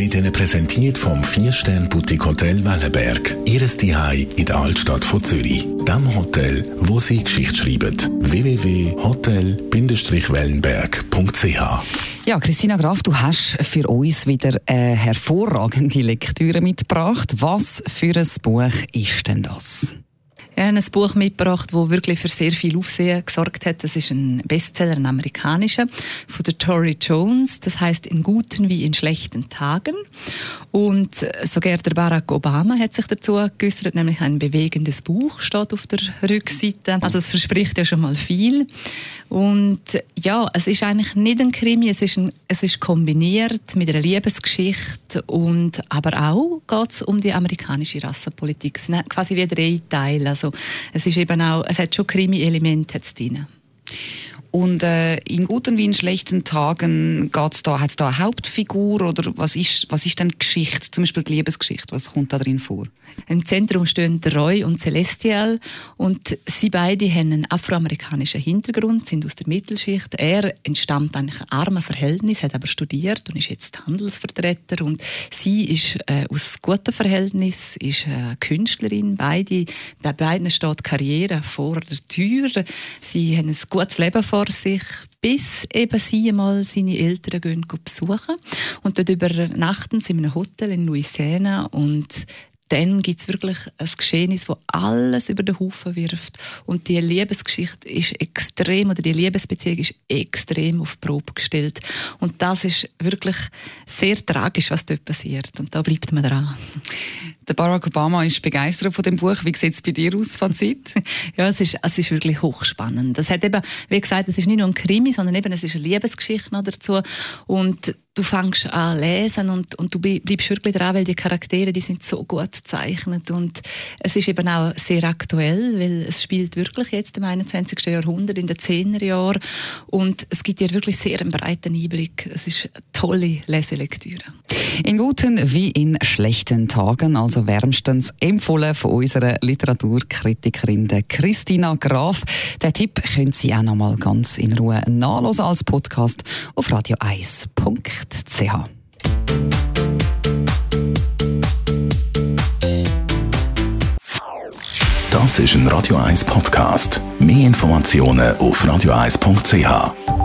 Wird Ihnen präsentiert vom 4-Stern-Boutique Hotel Wellenberg. Ihres Zuhause in der Altstadt von Zürich. Dem Hotel, wo Sie Geschichte schreiben. www.hotel-wellenberg.ch ja, Christina Graf, du hast für uns wieder eine hervorragende Lektüre mitgebracht. Was für ein Buch ist denn das? Ich habe ein Buch mitgebracht, das wirklich für sehr viel Aufsehen gesorgt hat. Das ist ein Bestseller, ein amerikanischer, von der Tori Jones. Das heißt in guten wie in schlechten Tagen. Und sogar der Barack Obama hat sich dazu geäußert, nämlich ein bewegendes Buch steht auf der Rückseite. Also es verspricht ja schon mal viel. Und ja, es ist eigentlich nicht ein Krimi, es ist, ein, es ist kombiniert mit einer Liebesgeschichte und aber auch geht es um die amerikanische Rassenpolitik. Es sind quasi wie drei Teile. Also es ist eben auch, es hat schon Krimi-Elemente drin. Und äh, in guten wie in schlechten Tagen geht's da, hat es da eine Hauptfigur oder was ist, was ist denn Geschichte, zum Beispiel die Liebesgeschichte, was kommt da drin vor? Im Zentrum stehen Roy und Celestial und sie beide haben einen afroamerikanischen Hintergrund, sind aus der Mittelschicht. Er entstammt eigentlich einem armen Verhältnis, hat aber studiert und ist jetzt Handelsvertreter und sie ist äh, aus gutem Verhältnis, ist äh, Künstlerin. Beide, bei beiden steht Karriere vor der Tür. Sie haben ein gutes Leben vor sich, bis eben sie mal seine Eltern gehen besuchen und dort übernachten sie in einem Hotel in Louisiana und dann gibt es wirklich ein Geschehnis, das alles über den Haufen wirft. Und die Liebesgeschichte ist extrem, oder die Liebesbeziehung ist extrem auf die Probe gestellt. Und das ist wirklich sehr tragisch, was dort passiert. Und da bleibt man dran. Der Barack Obama ist begeistert von dem Buch. Wie sieht es bei dir aus, Fazit? ja, es ist, es ist wirklich hochspannend. Das hat eben, wie gesagt, es ist nicht nur ein Krimi, sondern eben, es ist eine Liebesgeschichte noch dazu. Und du fängst an lesen und, und du bleibst wirklich dran, weil die Charaktere, die sind so gut gezeichnet und es ist eben auch sehr aktuell, weil es spielt wirklich jetzt im 21. Jahrhundert, in den 10er Jahren und es gibt dir wirklich sehr einen breiten Einblick. Es ist eine tolle Leselektüre. In guten wie in schlechten Tagen, also wärmstens empfohlen von unserer Literaturkritikerin Christina Graf. Den Tipp können Sie auch noch mal ganz in Ruhe nachlesen als Podcast auf radio1.de www.ch. Das ist ein Radio 1 Podcast. Mehr Informationen auf radio1.ch.